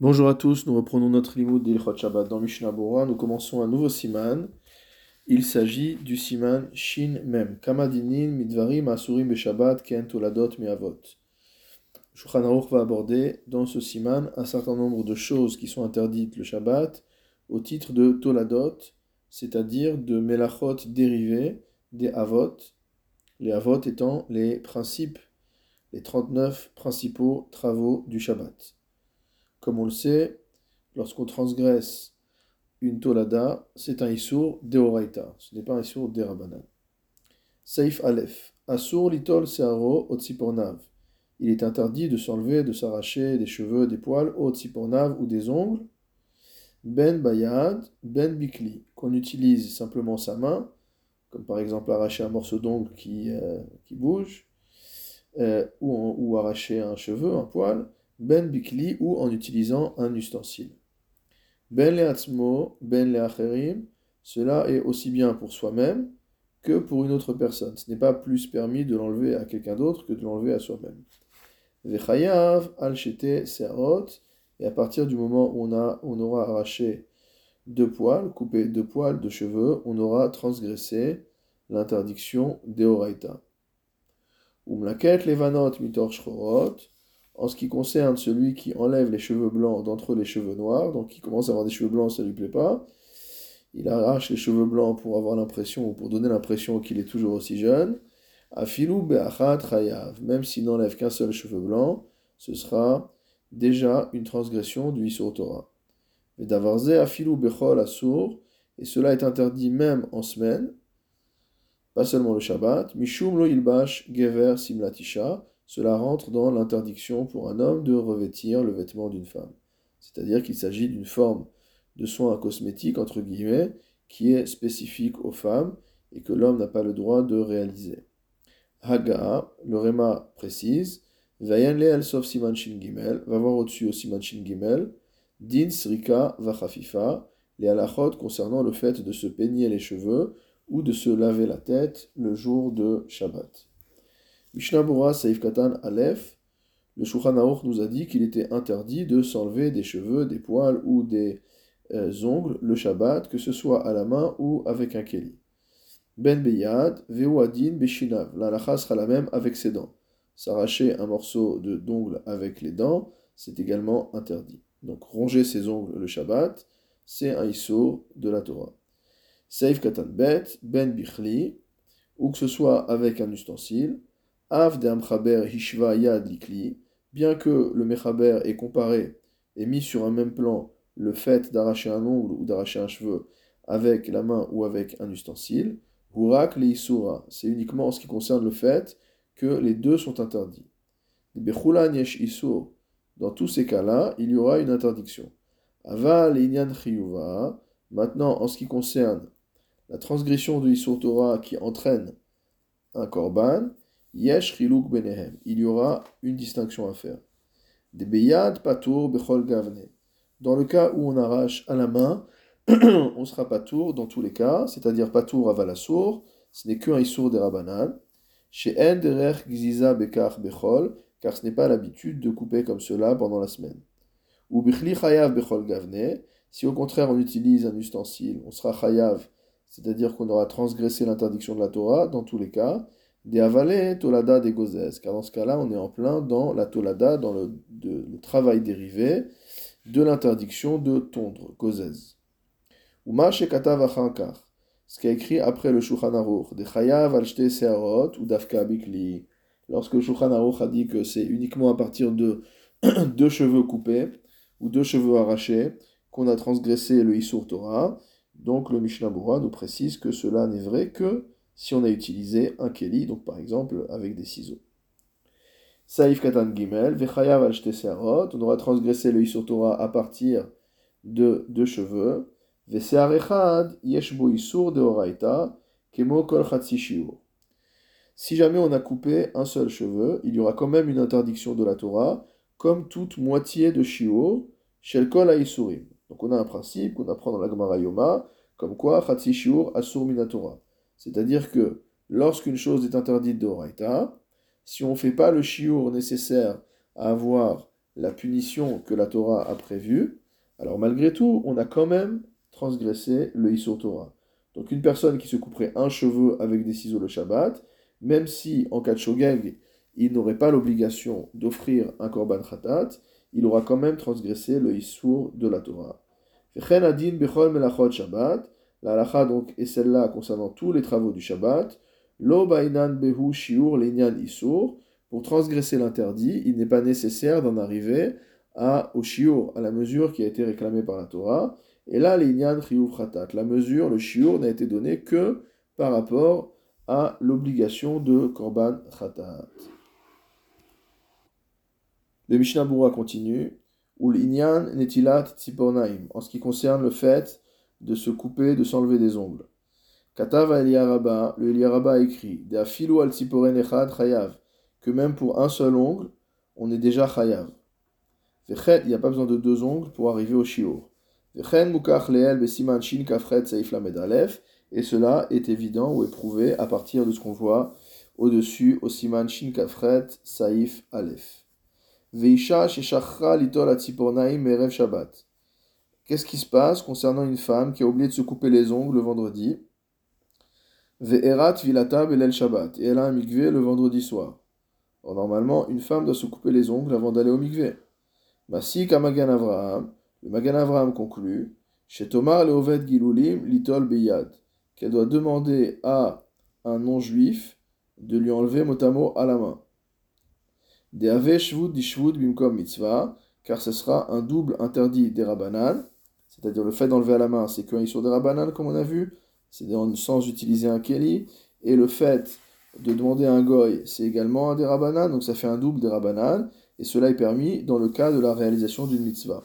Bonjour à tous, nous reprenons notre limoud d'Ilchot Shabbat dans Mishnah. Nous commençons un nouveau siman. Il s'agit du siman Shin Mem. Kamadinin midvarim asurim beshabbat ken toladot me'avot. Va aborder dans ce siman un certain nombre de choses qui sont interdites le Shabbat au titre de toladot, c'est-à-dire de melachot dérivés des avot, les avot étant les principes, les 39 principaux travaux du Shabbat. Comme on le sait, lorsqu'on transgresse une tolada, c'est un issour deoraita, ce n'est pas un issour derabanan. Saif Aleph. Asur litol searo otzipornav. Il est interdit de s'enlever, de s'arracher des cheveux, des poils, otzipornav ou des ongles. Ben bayad, ben bikli, qu'on utilise simplement sa main, comme par exemple arracher un morceau d'ongle qui, euh, qui bouge, euh, ou, ou arracher un cheveu, un poil ben bikli ou en utilisant un ustensile. Ben leatzmo, ben leacherim, cela est aussi bien pour soi-même que pour une autre personne. Ce n'est pas plus permis de l'enlever à quelqu'un d'autre que de l'enlever à soi-même. Vechayav al searot, et à partir du moment où on, a, on aura arraché deux poils, coupé deux poils de cheveux, on aura transgressé l'interdiction d'Eoraita. Umlaket levanot mitor shchorot, en ce qui concerne celui qui enlève les cheveux blancs d'entre les cheveux noirs, donc qui commence à avoir des cheveux blancs, ça lui plaît pas, il arrache les cheveux blancs pour avoir l'impression, ou pour donner l'impression qu'il est toujours aussi jeune, afilou be'achat chayav, même s'il n'enlève qu'un seul cheveu blanc, ce sera déjà une transgression du Isur Torah. Mais d'avarze afilou bechol asur, et cela est interdit même en semaine, pas seulement le Shabbat, mishum lo ilbash gever simlatisha, cela rentre dans l'interdiction pour un homme de revêtir le vêtement d'une femme. C'est-à-dire qu'il s'agit d'une forme de soin cosmétique, entre guillemets, qui est spécifique aux femmes et que l'homme n'a pas le droit de réaliser. Haga, le Réma précise, Vayan le sauf Siman Shin Gimel, va voir au-dessus au Siman Shin Gimel, Din Srika Vachafifa, les halachot concernant le fait de se peigner les cheveux ou de se laver la tête le jour de Shabbat. Mishnah Saif Katan Aleph, le Shulchan nous a dit qu'il était interdit de s'enlever des cheveux, des poils ou des euh, ongles le Shabbat, que ce soit à la main ou avec un keli. Ben Beyad, Adin Beshinav, la sera la même avec ses dents. S'arracher un morceau de d'ongle avec les dents, c'est également interdit. Donc ronger ses ongles le Shabbat, c'est un iso de la Torah. Saif Katan Bet, Ben Bichli, ou que ce soit avec un ustensile, Av de Amchaber Hishva Yad Likli, bien que le Mechaber ait comparé et mis sur un même plan le fait d'arracher un ongle ou d'arracher un cheveu avec la main ou avec un ustensile, Hurak le c'est uniquement en ce qui concerne le fait que les deux sont interdits. Dans tous ces cas-là, il y aura une interdiction. Aval Inyan Chiyuva, maintenant en ce qui concerne la transgression de Isur Torah qui entraîne un korban, Yesh benehem. Il y aura une distinction à faire. Des beyad patour bechol gavne. Dans le cas où on arrache à la main, on sera patour dans tous les cas, c'est-à-dire patour avalassour, ce n'est qu'un issour des rabanan. Chez en derech gziza bekar bechol, car ce n'est pas l'habitude de couper comme cela pendant la semaine. Ou bichli chayav bechol gavne. Si au contraire on utilise un ustensile, on sera chayav, c'est-à-dire qu'on aura transgressé l'interdiction de la Torah dans tous les cas. Des avalé tolada des gozès, car dans ce cas-là, on est en plein dans la tolada, dans le, travail dérivé de l'interdiction de tondre, gozès. Uma shekata vachankar, ce est écrit après le Shulchan Aruch, de chayav searot ou dafka bikli, lorsque le Aruch a dit que c'est uniquement à partir de deux cheveux coupés ou deux cheveux arrachés qu'on a transgressé le Isur Torah, donc le Mishnah Bura nous précise que cela n'est vrai que si on a utilisé un keli, donc par exemple avec des ciseaux. Saïf katan gimel, vechayav al on aura transgressé le Isur Torah à partir de deux cheveux, vesear echad yeshbo isur de oraita, kemo kol Si jamais on a coupé un seul cheveu, il y aura quand même une interdiction de la Torah, comme toute moitié de shiur, shel kol isurim. Donc on a un principe qu'on apprend dans la Gemara Yoma, comme quoi chatsi shiur asur minatora. C'est-à-dire que lorsqu'une chose est interdite de si on ne fait pas le chiour nécessaire à avoir la punition que la Torah a prévue, alors malgré tout, on a quand même transgressé le Issur Torah. Donc une personne qui se couperait un cheveu avec des ciseaux le Shabbat, même si en cas de shogeg, il n'aurait pas l'obligation d'offrir un korban khatat, il aura quand même transgressé le Issur de la Torah. La halacha donc est celle-là concernant tous les travaux du Shabbat, lo bainan behu shiur Issur, pour transgresser l'interdit, il n'est pas nécessaire d'en arriver à, au shiur, à la mesure qui a été réclamée par la Torah, et là, l'inyan chiyuv khatat, la mesure, le shiur n'a été donné que par rapport à l'obligation de korban khatat. Le Mishnah Bura continue. En ce qui concerne le fait de se couper, de s'enlever des ongles. Katav Eliaraba, le Eliaraba écrit De afilu al echad chayav, que même pour un seul ongle, on est déjà chayav. Vechet, il n'y a pas besoin de deux ongles pour arriver au shiur. Vechen mukach leel besiman shin kafret seif lamed alef, et cela est évident ou éprouvé à partir de ce qu'on voit au-dessus au siman shin kafret saif alef. Shabbat. Qu'est-ce qui se passe concernant une femme qui a oublié de se couper les ongles le vendredi? Ve'erat Shabbat. Et elle a un mikvé le vendredi soir. Or, normalement, une femme doit se couper les ongles avant d'aller au mikvé. Masik Magan Avraham. Le Magan Avraham conclut chez Tomar le Gilulim litol beyad. Qu'elle doit demander à un non-juif de lui enlever motamo à la main bimkom mitzvah, car ce sera un double interdit des rabanan, c'est-à-dire le fait d'enlever à la main, c'est qu'un sur des rabanan, comme on a vu, c'est sans utiliser un keli, et le fait de demander un goy, c'est également un des rabanan, donc ça fait un double des rabanan, et cela est permis dans le cas de la réalisation d'une mitzvah.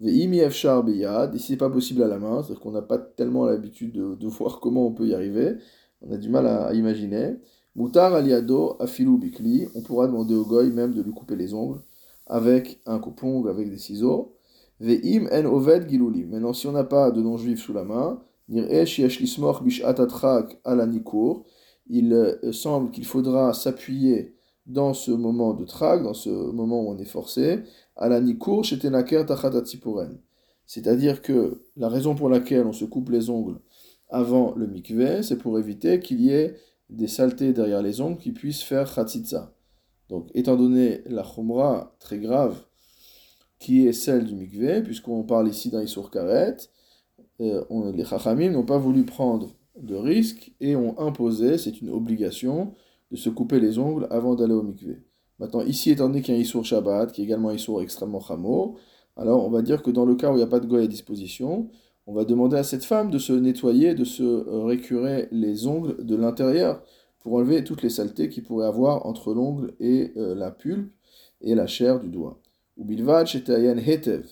Biyad, ici c'est pas possible à la main, c'est-à-dire qu'on n'a pas tellement l'habitude de, voir comment on peut y arriver, on a du mal à imaginer. Moutar aliado afilu bikli, on pourra demander au goy même de lui couper les ongles avec un coupon avec des ciseaux. Ve'im en. Maintenant, si on n'a pas de non-juif sous la main, il euh, semble qu'il faudra s'appuyer dans ce moment de trag, dans ce moment où on est forcé, C'est-à-dire que la raison pour laquelle on se coupe les ongles avant le mikveh, c'est pour éviter qu'il y ait des saletés derrière les ongles qui puissent faire khatsitsa. Donc, étant donné la chumra très grave qui est celle du mikveh, puisqu'on parle ici d'un Issour Karet, euh, les chachamim n'ont pas voulu prendre de risques et ont imposé, c'est une obligation, de se couper les ongles avant d'aller au mikveh. Maintenant, ici, étant donné qu'il y a un Issour Shabbat, qui est également un Issour extrêmement chamo, alors on va dire que dans le cas où il n'y a pas de goy à disposition, on va demander à cette femme de se nettoyer, de se euh, récurer les ongles de l'intérieur pour enlever toutes les saletés qu'il pourrait avoir entre l'ongle et euh, la pulpe et la chair du doigt. Ou hetev.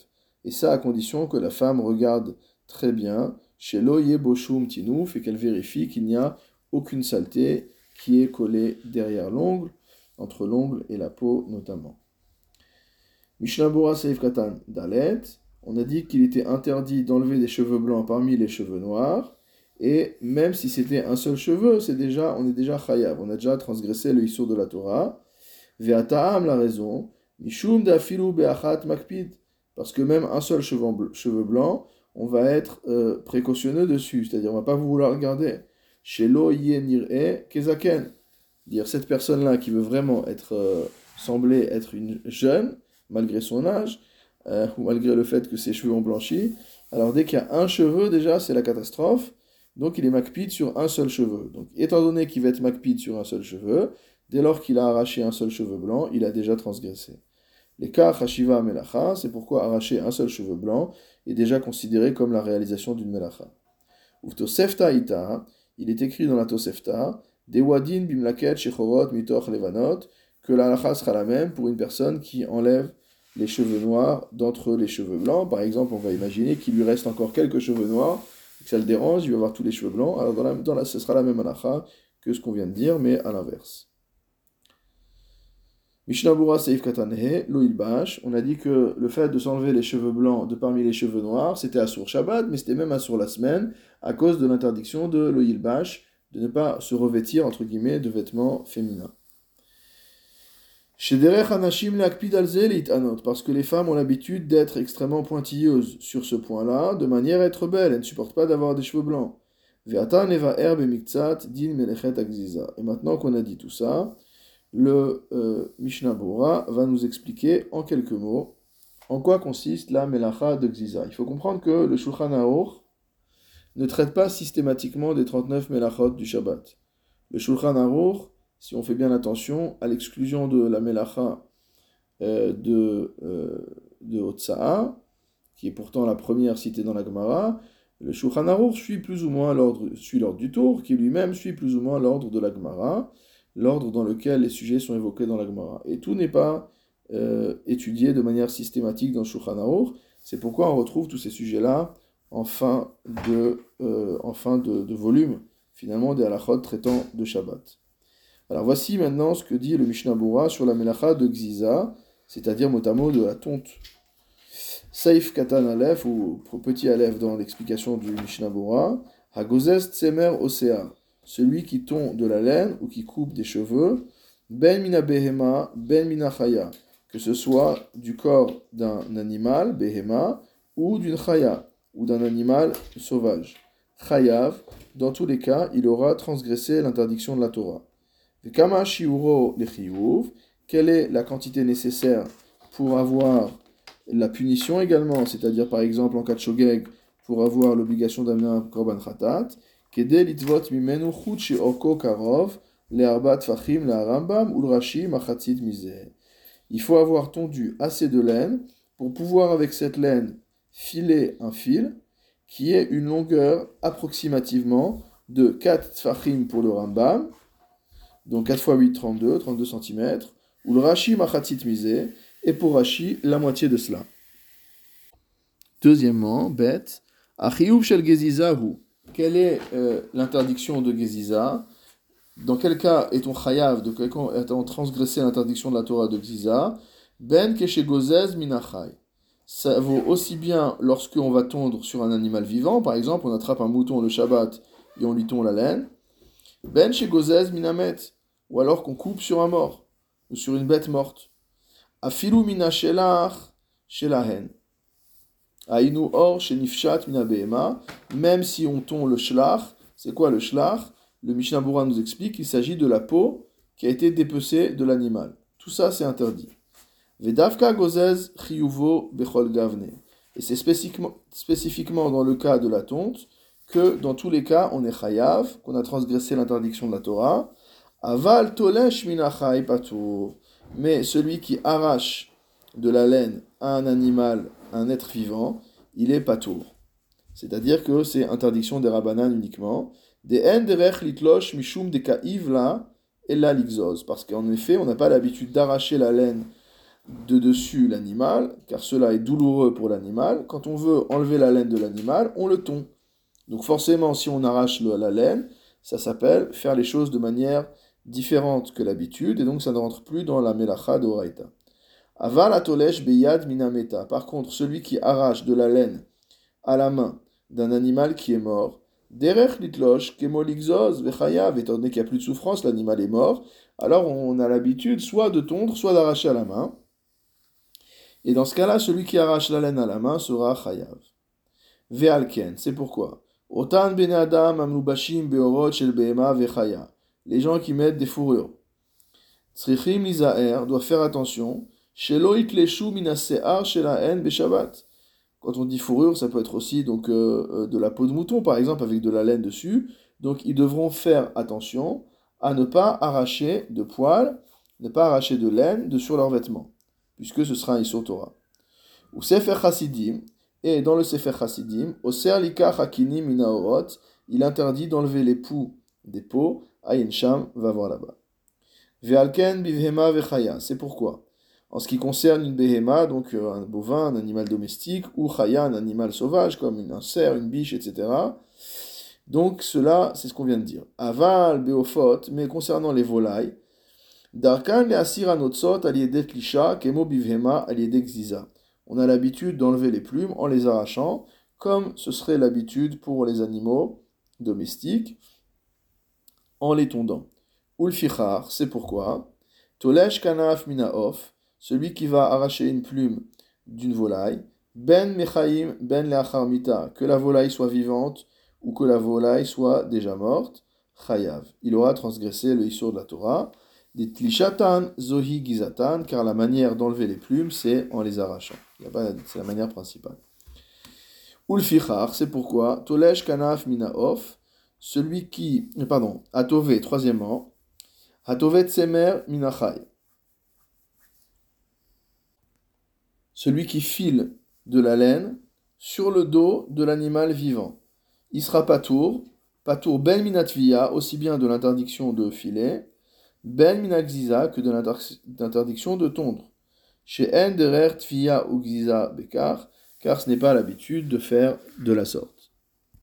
Et ça à condition que la femme regarde très bien chez l'oye boshum tinouf et qu'elle vérifie qu'il n'y a aucune saleté qui est collée derrière l'ongle, entre l'ongle et la peau notamment. Mishnah Katan Dalet on a dit qu'il était interdit d'enlever des cheveux blancs parmi les cheveux noirs, et même si c'était un seul cheveu, c'est déjà, on est déjà chayav, on a déjà transgressé le issur de la Torah. Ve'ata'am la raison, mishum dafilu be'achat makpid, parce que même un seul cheveu, blanc, on va être euh, précautionneux dessus, c'est-à-dire on va pas vouloir regarder. Shelo yenir'e kezaken, dire cette personne-là qui veut vraiment être euh, sembler être une jeune malgré son âge, euh, malgré le fait que ses cheveux ont blanchi. Alors dès qu'il y a un cheveu, déjà, c'est la catastrophe. Donc il est makpid sur un seul cheveu. Donc étant donné qu'il va être makpid sur un seul cheveu, dès lors qu'il a arraché un seul cheveu blanc, il a déjà transgressé. Les cas hashiva melacha, c'est pourquoi arracher un seul cheveu blanc est déjà considéré comme la réalisation d'une melacha. Uftosefta ita, il est écrit dans la Tosefta, Dewadin bimlaket shechorot mitoch levanot, que la halacha sera la même pour une personne qui enlève les cheveux noirs d'entre les cheveux blancs. Par exemple, on va imaginer qu'il lui reste encore quelques cheveux noirs, que ça le dérange, il va avoir tous les cheveux blancs. Alors, dans dans la, ce sera la même anacha que ce qu'on vient de dire, mais à l'inverse. Mishnabura Seif Katanhe, Loilbash, on a dit que le fait de s'enlever les cheveux blancs de parmi les cheveux noirs, c'était Assour Shabbat, mais c'était même Assour la semaine, à cause de l'interdiction de Loilbash, de ne pas se revêtir, entre guillemets, de vêtements féminins. Parce que les femmes ont l'habitude d'être extrêmement pointilleuses sur ce point-là, de manière à être belles, elles ne supportent pas d'avoir des cheveux blancs. Et maintenant qu'on a dit tout ça, le euh, Mishnah Bora va nous expliquer en quelques mots en quoi consiste la Melacha de Gziza. Il faut comprendre que le Shulchan Aruch ne traite pas systématiquement des 39 Melachot du Shabbat. Le Shulchan Aruch si on fait bien attention, à l'exclusion de la Melacha euh, de, euh, de qui est pourtant la première citée dans la Gemara, le Shulchan Aruch suit plus ou moins l'ordre, l'ordre du tour, qui lui-même suit plus ou moins l'ordre de la Gemara, l'ordre dans lequel les sujets sont évoqués dans la Gemara. Et tout n'est pas euh, étudié de manière systématique dans Shulchan Aruch, c'est pourquoi on retrouve tous ces sujets-là en fin de, euh, de, volume, finalement, des halachot traitant de Shabbat. Alors voici maintenant ce que dit le Mishnah Bora sur la melacha de Gziza, c'est-à-dire motamo de la tonte. Saif katan alef, ou petit alef dans l'explication du Mishnah Bora, hagozes tsemer osea, celui qui tond de la laine ou qui coupe des cheveux, ben mina behema, ben mina chaya, que ce soit du corps d'un animal, behema, ou d'une chaya, ou d'un animal sauvage. Chayav, dans tous les cas, il aura transgressé l'interdiction de la Torah. Quelle est la quantité nécessaire pour avoir la punition également, c'est-à-dire par exemple en cas de shogeg, pour avoir l'obligation d'amener un korban khatat, il faut avoir tondu assez de laine pour pouvoir avec cette laine filer un fil qui est une longueur approximativement de 4 tfachim pour le Rambam donc 4 x 8, 32, 32 cm, et pour Rashi, la moitié de cela. Deuxièmement, bête, Achiyub Shel Gezizahu. Quelle est euh, l'interdiction de Geziza Dans quel cas est-on chayav, de quel cas est-on transgressé l'interdiction de la Torah de Geziza Ben Keshegozez Minachai. Ça vaut aussi bien lorsqu'on va tondre sur un animal vivant, par exemple, on attrape un mouton le Shabbat et on lui tond la laine, ben chez Gozez minamet, ou alors qu'on coupe sur un mort, ou sur une bête morte. Afilu mina shelach shelahen. Ainu or nifshat mina behema, même si on tond le shlach, c'est quoi le shlach? Le Mishnah nous explique qu'il s'agit de la peau qui a été dépecée de l'animal. Tout ça, c'est interdit. Vedavka gozez chiyuvo bechol gavne. Et c'est spécifiquement, dans le cas de la tonte que dans tous les cas, on est chayav, qu'on a transgressé l'interdiction de la Torah. Aval tolesh minachai patour. Mais celui qui arrache de la laine à un animal, un être vivant, il est patour. C'est-à-dire que c'est interdiction des rabanan uniquement. Des en derech litlosh mishum de la et la. Parce qu'en effet, on n'a pas l'habitude d'arracher la laine de dessus l'animal, car cela est douloureux pour l'animal. Quand on veut enlever la laine de l'animal, on le tond. Donc forcément, si on arrache la laine, ça s'appelle faire les choses de manière différente que l'habitude, et donc ça ne rentre plus dans la melacha d'oraita. Aval atolesh beyad minameta. Par contre, celui qui arrache de la laine à la main d'un animal qui est mort, derech vechayav, étant donné qu'il n'y a plus de souffrance, l'animal est mort, alors on a l'habitude soit de tondre, soit d'arracher à la main. Et dans ce cas-là, celui qui arrache la laine à la main sera chayav. Ve'alken, c'est pourquoi? Otan ben Adam amnubashim beorot shel behema vechaya. Les gens qui mettent des fourrures. Tzrichim lizaer doivent faire attention. Quand on dit fourrure, ça peut être aussi donc euh, euh, de la peau de mouton, par exemple, avec de la laine dessus. Donc ils devront faire attention à ne pas arracher de poils, ne pas arracher de laine de sur leurs vêtements, puisque ce sera un Isur Torah. Ou Sefer et dans le Sefer Chassidim, Oser Lika Minaorot, il interdit d'enlever les poux des peaux. Ayin Sham va voir là-bas. Ve'alken bivhema vechaya, c'est pourquoi. En ce qui concerne une behema, donc euh, un bovin, un animal domestique, ou chaya, un animal sauvage, comme un cerf, une biche, etc. Donc cela, c'est ce qu'on vient de dire. Aval beofot, mais concernant les volailles, darkan le asir anotsot aliyedet lisha, kemo bivhema aliyedet xiza on a l'habitude d'enlever les plumes en les arrachant, comme ce serait l'habitude pour les animaux domestiques, en les tondant. Ulfichar, c'est pourquoi. Tolesh kanaf minaof, celui qui va arracher une plume d'une volaille, ben mechaim ben leacharmita, que la volaille soit vivante ou que la volaille soit déjà morte, chayav. Il aura transgressé le issur de la Torah. Dit lishatan zohi gizatan, car la manière d'enlever les plumes, c'est en les arrachant. C'est la manière principale. Ulfichar, c'est pourquoi, tolesh kanaf minaof, celui qui, pardon, atové, troisièmement, atové tsemer minachai. Celui qui file de la laine sur le dos de l'animal vivant. Il sera patour, patour ben minatvia, aussi bien de l'interdiction de filer, ben minagziza que de l'interdiction de tondre. Chez en derer tvia ou gziza bekar, car ce n'est pas l'habitude de faire de la sorte.